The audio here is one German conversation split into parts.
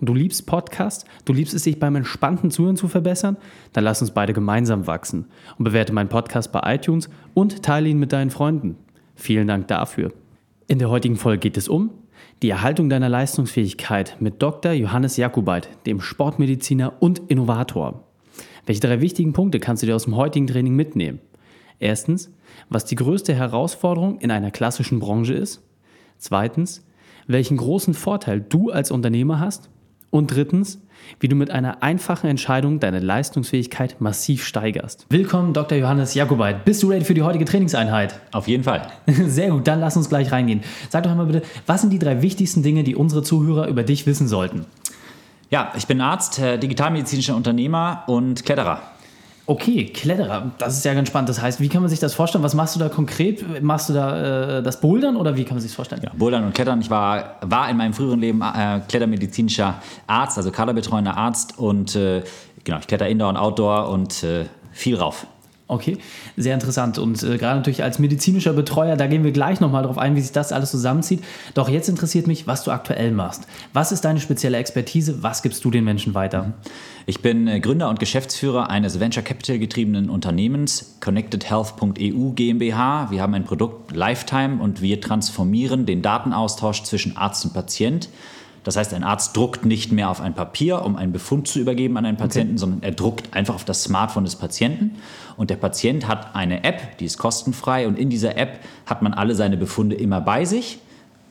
Du liebst Podcast, du liebst es, sich beim entspannten Zuhören zu verbessern? Dann lass uns beide gemeinsam wachsen und bewerte meinen Podcast bei iTunes und teile ihn mit deinen Freunden. Vielen Dank dafür. In der heutigen Folge geht es um die Erhaltung deiner Leistungsfähigkeit mit Dr. Johannes Jakubait, dem Sportmediziner und Innovator. Welche drei wichtigen Punkte kannst du dir aus dem heutigen Training mitnehmen? Erstens, was die größte Herausforderung in einer klassischen Branche ist. Zweitens, welchen großen Vorteil du als Unternehmer hast. Und drittens, wie du mit einer einfachen Entscheidung deine Leistungsfähigkeit massiv steigerst. Willkommen, Dr. Johannes Jakobait. Bist du ready für die heutige Trainingseinheit? Auf jeden Fall. Sehr gut, dann lass uns gleich reingehen. Sag doch einmal bitte, was sind die drei wichtigsten Dinge, die unsere Zuhörer über dich wissen sollten? Ja, ich bin Arzt, digitalmedizinischer Unternehmer und Kletterer. Okay, Kletterer, das ist ja ganz spannend. Das heißt, wie kann man sich das vorstellen? Was machst du da konkret? Machst du da äh, das Bouldern oder wie kann man sich das vorstellen? Ja, Bouldern und Klettern. Ich war, war in meinem früheren Leben äh, klettermedizinischer Arzt, also kaderbetreuender Arzt und äh, genau, ich kletter Indoor und Outdoor und äh, viel rauf. Okay, sehr interessant. Und äh, gerade natürlich als medizinischer Betreuer, da gehen wir gleich nochmal drauf ein, wie sich das alles zusammenzieht. Doch jetzt interessiert mich, was du aktuell machst. Was ist deine spezielle Expertise? Was gibst du den Menschen weiter? Ich bin äh, Gründer und Geschäftsführer eines Venture Capital getriebenen Unternehmens, ConnectedHealth.eu GmbH. Wir haben ein Produkt Lifetime und wir transformieren den Datenaustausch zwischen Arzt und Patient das heißt, ein Arzt druckt nicht mehr auf ein Papier, um einen Befund zu übergeben an einen Patienten, okay. sondern er druckt einfach auf das Smartphone des Patienten. Und der Patient hat eine App, die ist kostenfrei. Und in dieser App hat man alle seine Befunde immer bei sich,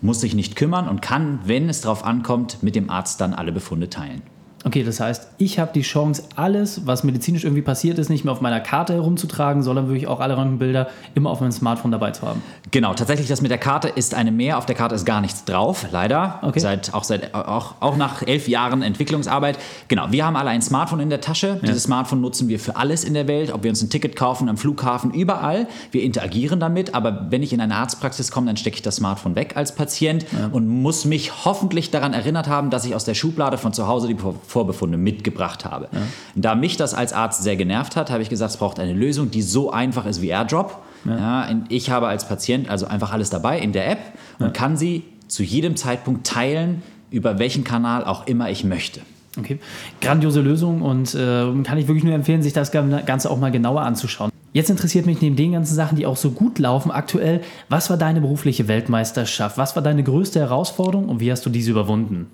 muss sich nicht kümmern und kann, wenn es darauf ankommt, mit dem Arzt dann alle Befunde teilen. Okay, das heißt, ich habe die Chance, alles, was medizinisch irgendwie passiert ist, nicht mehr auf meiner Karte herumzutragen, sondern wirklich auch alle Röntgenbilder immer auf meinem Smartphone dabei zu haben. Genau, tatsächlich das mit der Karte ist eine mehr. Auf der Karte ist gar nichts drauf, leider. Okay. Seit, auch, seit, auch, auch nach elf Jahren Entwicklungsarbeit. Genau, wir haben alle ein Smartphone in der Tasche. Ja. Dieses Smartphone nutzen wir für alles in der Welt, ob wir uns ein Ticket kaufen, am Flughafen, überall. Wir interagieren damit, aber wenn ich in eine Arztpraxis komme, dann stecke ich das Smartphone weg als Patient ja. und muss mich hoffentlich daran erinnert haben, dass ich aus der Schublade von zu Hause die Vorbefunde mitgebracht habe. Ja. Da mich das als Arzt sehr genervt hat, habe ich gesagt, es braucht eine Lösung, die so einfach ist wie AirDrop. Ja. Ich habe als Patient also einfach alles dabei in der App und kann sie zu jedem Zeitpunkt teilen, über welchen Kanal auch immer ich möchte. Okay, grandiose Lösung und äh, kann ich wirklich nur empfehlen, sich das Ganze auch mal genauer anzuschauen. Jetzt interessiert mich neben den ganzen Sachen, die auch so gut laufen aktuell, was war deine berufliche Weltmeisterschaft? Was war deine größte Herausforderung und wie hast du diese überwunden?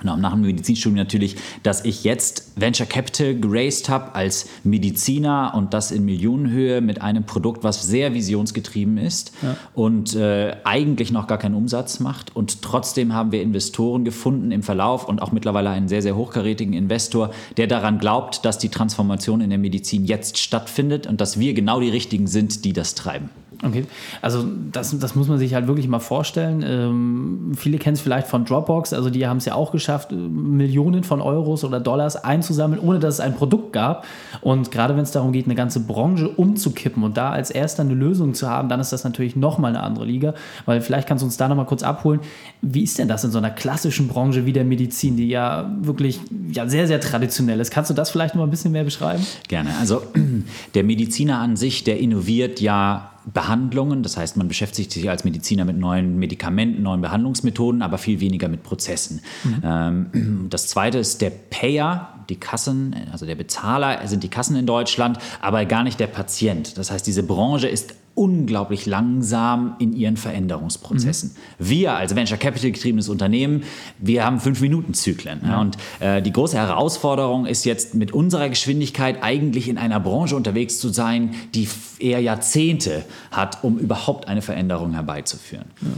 Genau, nach dem Medizinstudium natürlich, dass ich jetzt Venture Capital geraced habe als Mediziner und das in Millionenhöhe mit einem Produkt, was sehr visionsgetrieben ist ja. und äh, eigentlich noch gar keinen Umsatz macht. Und trotzdem haben wir Investoren gefunden im Verlauf und auch mittlerweile einen sehr, sehr hochkarätigen Investor, der daran glaubt, dass die Transformation in der Medizin jetzt stattfindet und dass wir genau die Richtigen sind, die das treiben. Okay, also das, das muss man sich halt wirklich mal vorstellen. Ähm, viele kennen es vielleicht von Dropbox, also die haben es ja auch geschafft, Millionen von Euros oder Dollars einzusammeln, ohne dass es ein Produkt gab. Und gerade wenn es darum geht, eine ganze Branche umzukippen und da als erster eine Lösung zu haben, dann ist das natürlich nochmal eine andere Liga. Weil vielleicht kannst du uns da nochmal kurz abholen. Wie ist denn das in so einer klassischen Branche wie der Medizin, die ja wirklich ja, sehr, sehr traditionell ist? Kannst du das vielleicht noch ein bisschen mehr beschreiben? Gerne. Also der Mediziner an sich, der innoviert ja Behandlungen. Das heißt, man beschäftigt sich als Mediziner mit neuen Medikamenten, neuen Behandlungsmethoden, aber viel weniger mit Prozessen. Mhm. Ähm, das zweite ist der Payer, die Kassen, also der Bezahler sind die Kassen in Deutschland, aber gar nicht der Patient. Das heißt, diese Branche ist unglaublich langsam in ihren Veränderungsprozessen. Mhm. Wir als Venture Capital getriebenes Unternehmen, wir haben fünf Minuten Zyklen. Mhm. Ja, und äh, die große Herausforderung ist jetzt mit unserer Geschwindigkeit eigentlich in einer Branche unterwegs zu sein, die eher Jahrzehnte hat, um überhaupt eine Veränderung herbeizuführen. Ja.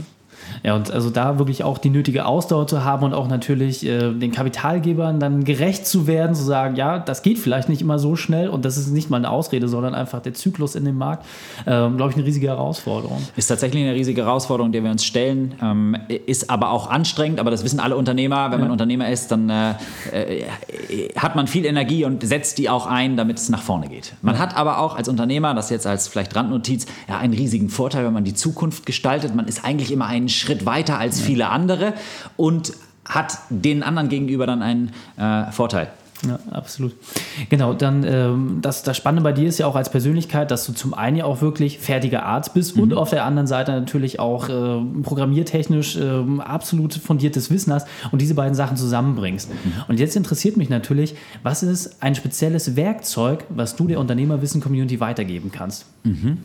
Ja, und also da wirklich auch die nötige Ausdauer zu haben und auch natürlich äh, den Kapitalgebern dann gerecht zu werden, zu sagen, ja, das geht vielleicht nicht immer so schnell und das ist nicht mal eine Ausrede, sondern einfach der Zyklus in dem Markt, ähm, glaube ich, eine riesige Herausforderung. Ist tatsächlich eine riesige Herausforderung, der wir uns stellen, ähm, ist aber auch anstrengend, aber das wissen alle Unternehmer. Wenn man Unternehmer ist, dann äh, äh, hat man viel Energie und setzt die auch ein, damit es nach vorne geht. Man ja. hat aber auch als Unternehmer, das jetzt als vielleicht Randnotiz, ja, einen riesigen Vorteil, wenn man die Zukunft gestaltet. Man ist eigentlich immer einen Schritt weiter als viele andere und hat den anderen gegenüber dann einen äh, Vorteil. Ja, absolut. Genau, dann ähm, das, das Spannende bei dir ist ja auch als Persönlichkeit, dass du zum einen ja auch wirklich fertiger Arzt bist mhm. und auf der anderen Seite natürlich auch äh, programmiertechnisch äh, absolut fundiertes Wissen hast und diese beiden Sachen zusammenbringst. Mhm. Und jetzt interessiert mich natürlich, was ist ein spezielles Werkzeug, was du der Unternehmerwissen-Community weitergeben kannst? Mhm.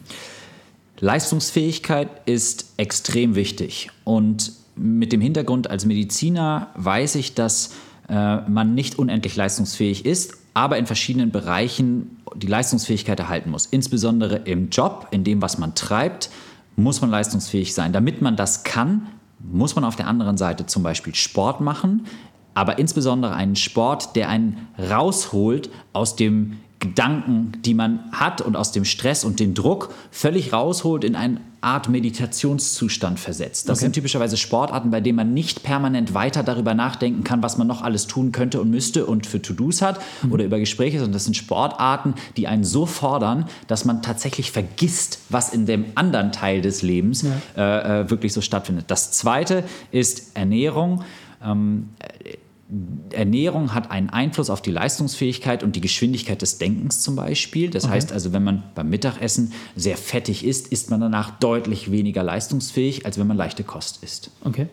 Leistungsfähigkeit ist extrem wichtig und mit dem Hintergrund als Mediziner weiß ich, dass äh, man nicht unendlich leistungsfähig ist, aber in verschiedenen Bereichen die Leistungsfähigkeit erhalten muss. Insbesondere im Job, in dem, was man treibt, muss man leistungsfähig sein. Damit man das kann, muss man auf der anderen Seite zum Beispiel Sport machen, aber insbesondere einen Sport, der einen rausholt aus dem Gedanken, die man hat und aus dem Stress und dem Druck völlig rausholt, in eine Art Meditationszustand versetzt. Das okay. sind typischerweise Sportarten, bei denen man nicht permanent weiter darüber nachdenken kann, was man noch alles tun könnte und müsste und für To-Dos hat mhm. oder über Gespräche, sondern das sind Sportarten, die einen so fordern, dass man tatsächlich vergisst, was in dem anderen Teil des Lebens ja. äh, äh wirklich so stattfindet. Das zweite ist Ernährung. Ähm, Ernährung hat einen Einfluss auf die Leistungsfähigkeit und die Geschwindigkeit des Denkens zum Beispiel. Das okay. heißt also, wenn man beim Mittagessen sehr fettig isst, ist man danach deutlich weniger leistungsfähig, als wenn man leichte Kost isst. Okay.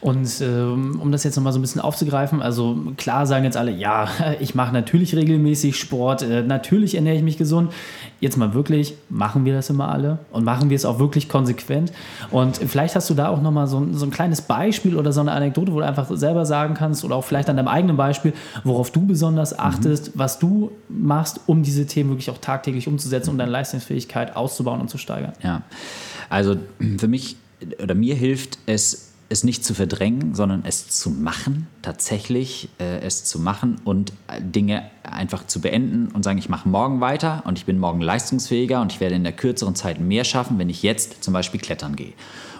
Und ähm, um das jetzt nochmal so ein bisschen aufzugreifen, also klar sagen jetzt alle, ja, ich mache natürlich regelmäßig Sport, äh, natürlich ernähre ich mich gesund. Jetzt mal wirklich, machen wir das immer alle und machen wir es auch wirklich konsequent? Und vielleicht hast du da auch nochmal so, so ein kleines Beispiel oder so eine Anekdote, wo du einfach selber sagen kannst oder auch vielleicht an deinem eigenen Beispiel, worauf du besonders mhm. achtest, mhm. was du machst, um diese Themen wirklich auch tagtäglich umzusetzen, um deine Leistungsfähigkeit auszubauen und zu steigern. Ja, also für mich oder mir hilft es, es nicht zu verdrängen, sondern es zu machen, tatsächlich äh, es zu machen und äh, Dinge einfach zu beenden und sagen, ich mache morgen weiter und ich bin morgen leistungsfähiger und ich werde in der kürzeren Zeit mehr schaffen, wenn ich jetzt zum Beispiel klettern gehe.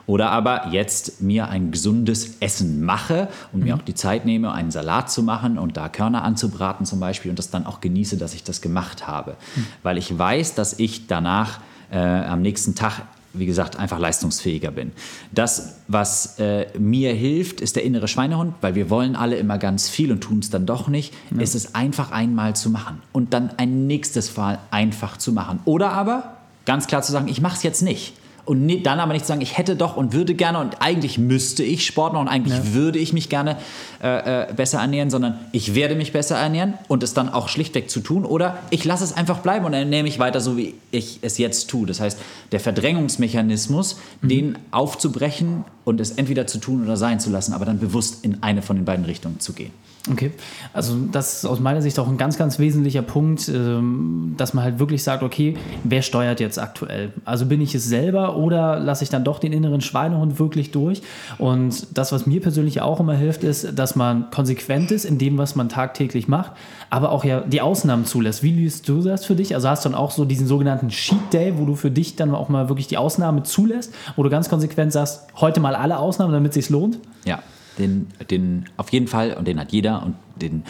Oder aber jetzt mir ein gesundes Essen mache und mhm. mir auch die Zeit nehme, einen Salat zu machen und da Körner anzubraten zum Beispiel und das dann auch genieße, dass ich das gemacht habe. Mhm. Weil ich weiß, dass ich danach äh, am nächsten Tag wie gesagt, einfach leistungsfähiger bin. Das, was äh, mir hilft, ist der innere Schweinehund, weil wir wollen alle immer ganz viel und tun es dann doch nicht. Ja. Es ist einfach einmal zu machen und dann ein nächstes Mal einfach zu machen. Oder aber ganz klar zu sagen, ich mache es jetzt nicht. Und dann aber nicht sagen, ich hätte doch und würde gerne und eigentlich müsste ich Sport machen und eigentlich ja. würde ich mich gerne äh, äh, besser ernähren, sondern ich werde mich besser ernähren und es dann auch schlichtweg zu tun oder ich lasse es einfach bleiben und ernähre mich weiter so, wie ich es jetzt tue. Das heißt, der Verdrängungsmechanismus, mhm. den aufzubrechen und es entweder zu tun oder sein zu lassen, aber dann bewusst in eine von den beiden Richtungen zu gehen. Okay, also das ist aus meiner Sicht auch ein ganz, ganz wesentlicher Punkt, ähm, dass man halt wirklich sagt, okay, wer steuert jetzt aktuell? Also bin ich es selber oder lasse ich dann doch den inneren Schweinehund wirklich durch? Und das, was mir persönlich auch immer hilft, ist, dass man konsequent ist in dem, was man tagtäglich macht, aber auch ja die Ausnahmen zulässt. Wie liest du das für dich? Also hast du dann auch so diesen sogenannten Cheat Day, wo du für dich dann auch mal wirklich die Ausnahme zulässt, wo du ganz konsequent sagst, heute mal alle Ausnahmen, damit es sich lohnt? Ja, den, den auf jeden Fall und den hat jeder und den,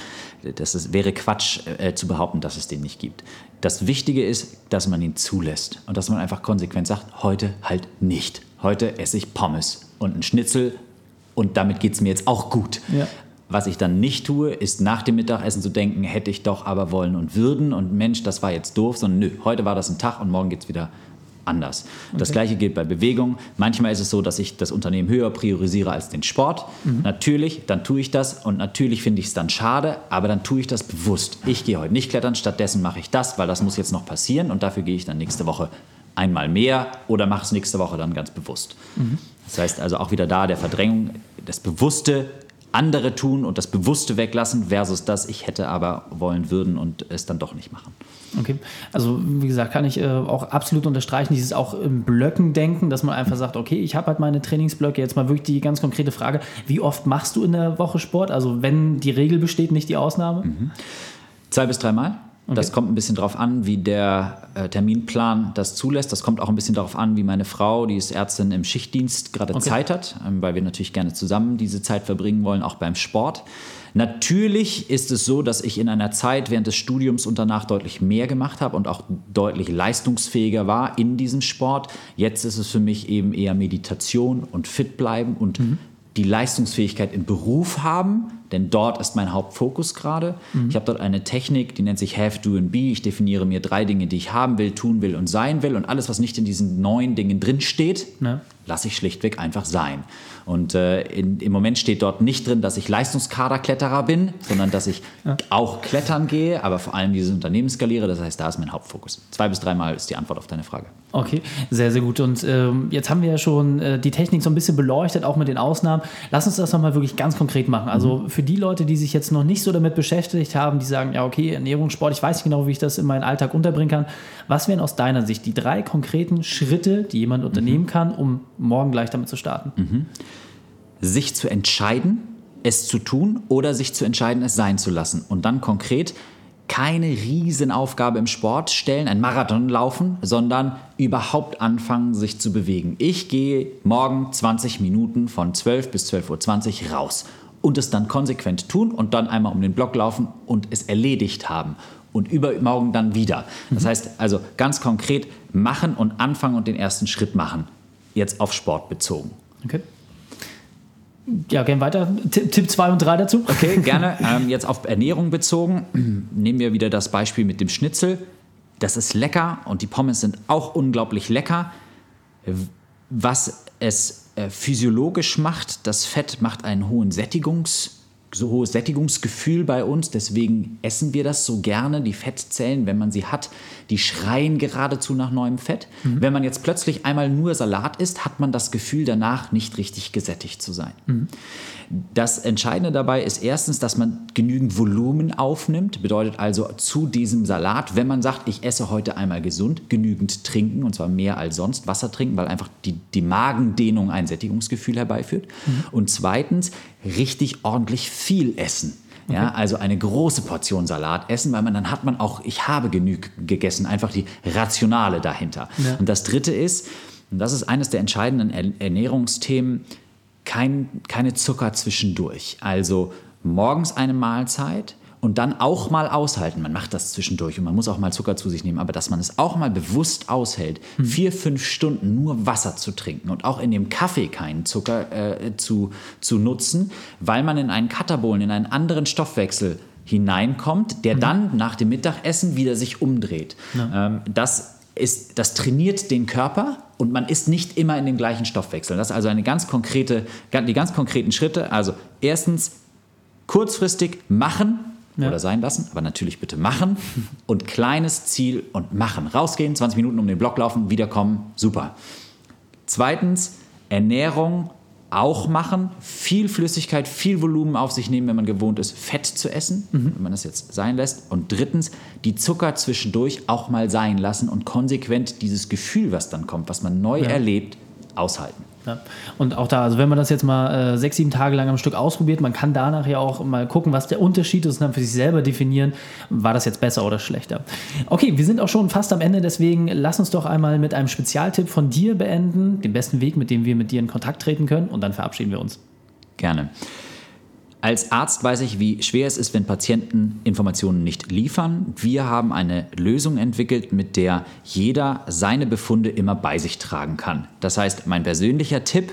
das ist, wäre Quatsch äh, zu behaupten, dass es den nicht gibt. Das Wichtige ist, dass man ihn zulässt und dass man einfach konsequent sagt, heute halt nicht. Heute esse ich Pommes und einen Schnitzel und damit geht es mir jetzt auch gut. Ja. Was ich dann nicht tue, ist nach dem Mittagessen zu denken, hätte ich doch aber wollen und würden und Mensch, das war jetzt doof, sondern nö, heute war das ein Tag und morgen geht es wieder anders. Okay. Das gleiche gilt bei Bewegung. Manchmal ist es so, dass ich das Unternehmen höher priorisiere als den Sport. Mhm. Natürlich, dann tue ich das und natürlich finde ich es dann schade, aber dann tue ich das bewusst. Ich gehe heute nicht klettern, stattdessen mache ich das, weil das muss jetzt noch passieren und dafür gehe ich dann nächste Woche einmal mehr oder mache es nächste Woche dann ganz bewusst. Mhm. Das heißt also auch wieder da der Verdrängung, das bewusste andere tun und das Bewusste weglassen versus das, ich hätte aber wollen würden und es dann doch nicht machen. Okay, also wie gesagt, kann ich äh, auch absolut unterstreichen, dieses auch im Blöcken denken, dass man einfach sagt, okay, ich habe halt meine Trainingsblöcke. Jetzt mal wirklich die ganz konkrete Frage, wie oft machst du in der Woche Sport? Also wenn die Regel besteht, nicht die Ausnahme? Mhm. Zwei bis dreimal. Okay. Das kommt ein bisschen darauf an, wie der äh, Terminplan das zulässt. Das kommt auch ein bisschen darauf an, wie meine Frau, die ist Ärztin im Schichtdienst, gerade okay. Zeit hat, ähm, weil wir natürlich gerne zusammen diese Zeit verbringen wollen, auch beim Sport. Natürlich ist es so, dass ich in einer Zeit während des Studiums und danach deutlich mehr gemacht habe und auch deutlich leistungsfähiger war in diesem Sport. Jetzt ist es für mich eben eher Meditation und fit bleiben und mhm. Die Leistungsfähigkeit im Beruf haben denn dort ist mein Hauptfokus gerade. Mhm. Ich habe dort eine Technik, die nennt sich Have, Do and Be. Ich definiere mir drei Dinge, die ich haben will, tun will und sein will. Und alles, was nicht in diesen neun Dingen drinsteht, ja. Lasse ich schlichtweg einfach sein. Und äh, in, im Moment steht dort nicht drin, dass ich Leistungskaderkletterer bin, sondern dass ich ja. auch klettern gehe, aber vor allem dieses Unternehmen skaliere. Das heißt, da ist mein Hauptfokus. Zwei bis dreimal ist die Antwort auf deine Frage. Okay, sehr, sehr gut. Und ähm, jetzt haben wir ja schon äh, die Technik so ein bisschen beleuchtet, auch mit den Ausnahmen. Lass uns das nochmal wirklich ganz konkret machen. Also mhm. für die Leute, die sich jetzt noch nicht so damit beschäftigt haben, die sagen, ja, okay, Ernährung, Sport, ich weiß nicht genau, wie ich das in meinen Alltag unterbringen kann. Was wären aus deiner Sicht die drei konkreten Schritte, die jemand unternehmen mhm. kann, um morgen gleich damit zu starten? Mhm sich zu entscheiden, es zu tun oder sich zu entscheiden, es sein zu lassen. Und dann konkret keine Riesenaufgabe im Sport stellen, ein Marathon laufen, sondern überhaupt anfangen, sich zu bewegen. Ich gehe morgen 20 Minuten von 12 bis 12.20 Uhr raus und es dann konsequent tun und dann einmal um den Block laufen und es erledigt haben und übermorgen dann wieder. Das mhm. heißt also ganz konkret machen und anfangen und den ersten Schritt machen. Jetzt auf Sport bezogen. Okay. Ja, gehen weiter. Tipp 2 und 3 dazu. Okay, gerne. Ähm, jetzt auf Ernährung bezogen. Nehmen wir wieder das Beispiel mit dem Schnitzel. Das ist lecker und die Pommes sind auch unglaublich lecker. Was es äh, physiologisch macht, das Fett macht einen hohen Sättigungs- so hohes Sättigungsgefühl bei uns, deswegen essen wir das so gerne. Die Fettzellen, wenn man sie hat, die schreien geradezu nach neuem Fett. Mhm. Wenn man jetzt plötzlich einmal nur Salat isst, hat man das Gefühl danach nicht richtig gesättigt zu sein. Mhm. Das Entscheidende dabei ist erstens, dass man genügend Volumen aufnimmt, bedeutet also zu diesem Salat, wenn man sagt, ich esse heute einmal gesund, genügend trinken und zwar mehr als sonst, Wasser trinken, weil einfach die, die Magendehnung ein Sättigungsgefühl herbeiführt. Mhm. Und zweitens, richtig ordentlich viel essen. Okay. Ja, also eine große Portion Salat essen, weil man dann hat man auch, ich habe genug gegessen, einfach die Rationale dahinter. Ja. Und das Dritte ist, und das ist eines der entscheidenden Ernährungsthemen, kein, keine Zucker zwischendurch. Also morgens eine Mahlzeit, und dann auch mal aushalten. Man macht das zwischendurch und man muss auch mal Zucker zu sich nehmen, aber dass man es auch mal bewusst aushält, mhm. vier, fünf Stunden nur Wasser zu trinken und auch in dem Kaffee keinen Zucker äh, zu, zu nutzen, weil man in einen Katabolen, in einen anderen Stoffwechsel hineinkommt, der mhm. dann nach dem Mittagessen wieder sich umdreht. Ja. Ähm, das ist, das trainiert den Körper und man ist nicht immer in dem gleichen Stoffwechsel. Das ist also eine ganz konkrete, die ganz konkreten Schritte. Also erstens kurzfristig machen, ja. oder sein lassen, aber natürlich bitte machen und kleines Ziel und machen. Rausgehen, 20 Minuten um den Block laufen, wiederkommen, super. Zweitens, Ernährung auch machen, viel Flüssigkeit, viel Volumen auf sich nehmen, wenn man gewohnt ist, Fett zu essen, mhm. wenn man das jetzt sein lässt. Und drittens, die Zucker zwischendurch auch mal sein lassen und konsequent dieses Gefühl, was dann kommt, was man neu ja. erlebt, aushalten. Ja. Und auch da, also wenn man das jetzt mal äh, sechs, sieben Tage lang am Stück ausprobiert, man kann danach ja auch mal gucken, was der Unterschied ist und dann für sich selber definieren, war das jetzt besser oder schlechter. Okay, wir sind auch schon fast am Ende, deswegen lass uns doch einmal mit einem Spezialtipp von dir beenden, den besten Weg, mit dem wir mit dir in Kontakt treten können und dann verabschieden wir uns. Gerne. Als Arzt weiß ich, wie schwer es ist, wenn Patienten Informationen nicht liefern. Wir haben eine Lösung entwickelt, mit der jeder seine Befunde immer bei sich tragen kann. Das heißt, mein persönlicher Tipp,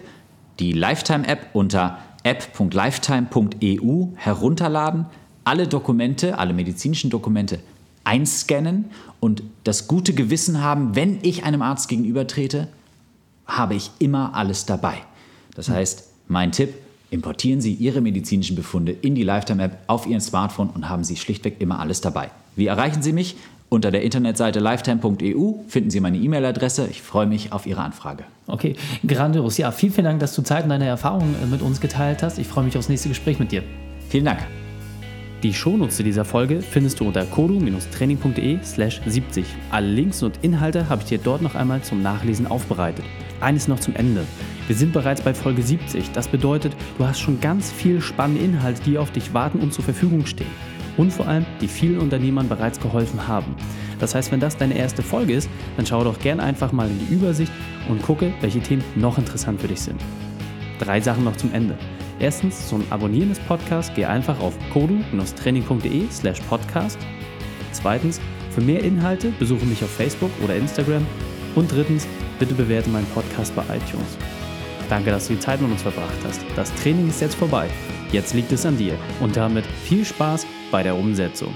die Lifetime-App unter app.lifetime.eu herunterladen, alle Dokumente, alle medizinischen Dokumente einscannen und das gute Gewissen haben, wenn ich einem Arzt gegenübertrete, habe ich immer alles dabei. Das heißt, mein Tipp, Importieren Sie Ihre medizinischen Befunde in die Lifetime-App auf Ihrem Smartphone und haben Sie schlichtweg immer alles dabei. Wie erreichen Sie mich? Unter der Internetseite lifetime.eu finden Sie meine E-Mail-Adresse. Ich freue mich auf Ihre Anfrage. Okay, grandios. Ja, vielen, vielen Dank, dass du Zeit und deine Erfahrungen äh, mit uns geteilt hast. Ich freue mich aufs nächste Gespräch mit dir. Vielen Dank. Die Shownotes zu dieser Folge findest du unter kodu-training.de slash 70. Alle Links und Inhalte habe ich dir dort noch einmal zum Nachlesen aufbereitet. Eines noch zum Ende. Wir sind bereits bei Folge 70. Das bedeutet, du hast schon ganz viel spannende Inhalte, die auf dich warten und zur Verfügung stehen und vor allem, die vielen Unternehmern bereits geholfen haben. Das heißt, wenn das deine erste Folge ist, dann schau doch gerne einfach mal in die Übersicht und gucke, welche Themen noch interessant für dich sind. Drei Sachen noch zum Ende. Erstens, zum Abonnieren des Podcasts geh einfach auf kodu-training.de slash podcast. Zweitens, für mehr Inhalte besuche mich auf Facebook oder Instagram. Und drittens, bitte bewerte meinen Podcast bei iTunes. Danke, dass du die Zeit mit uns verbracht hast. Das Training ist jetzt vorbei. Jetzt liegt es an dir. Und damit viel Spaß bei der Umsetzung.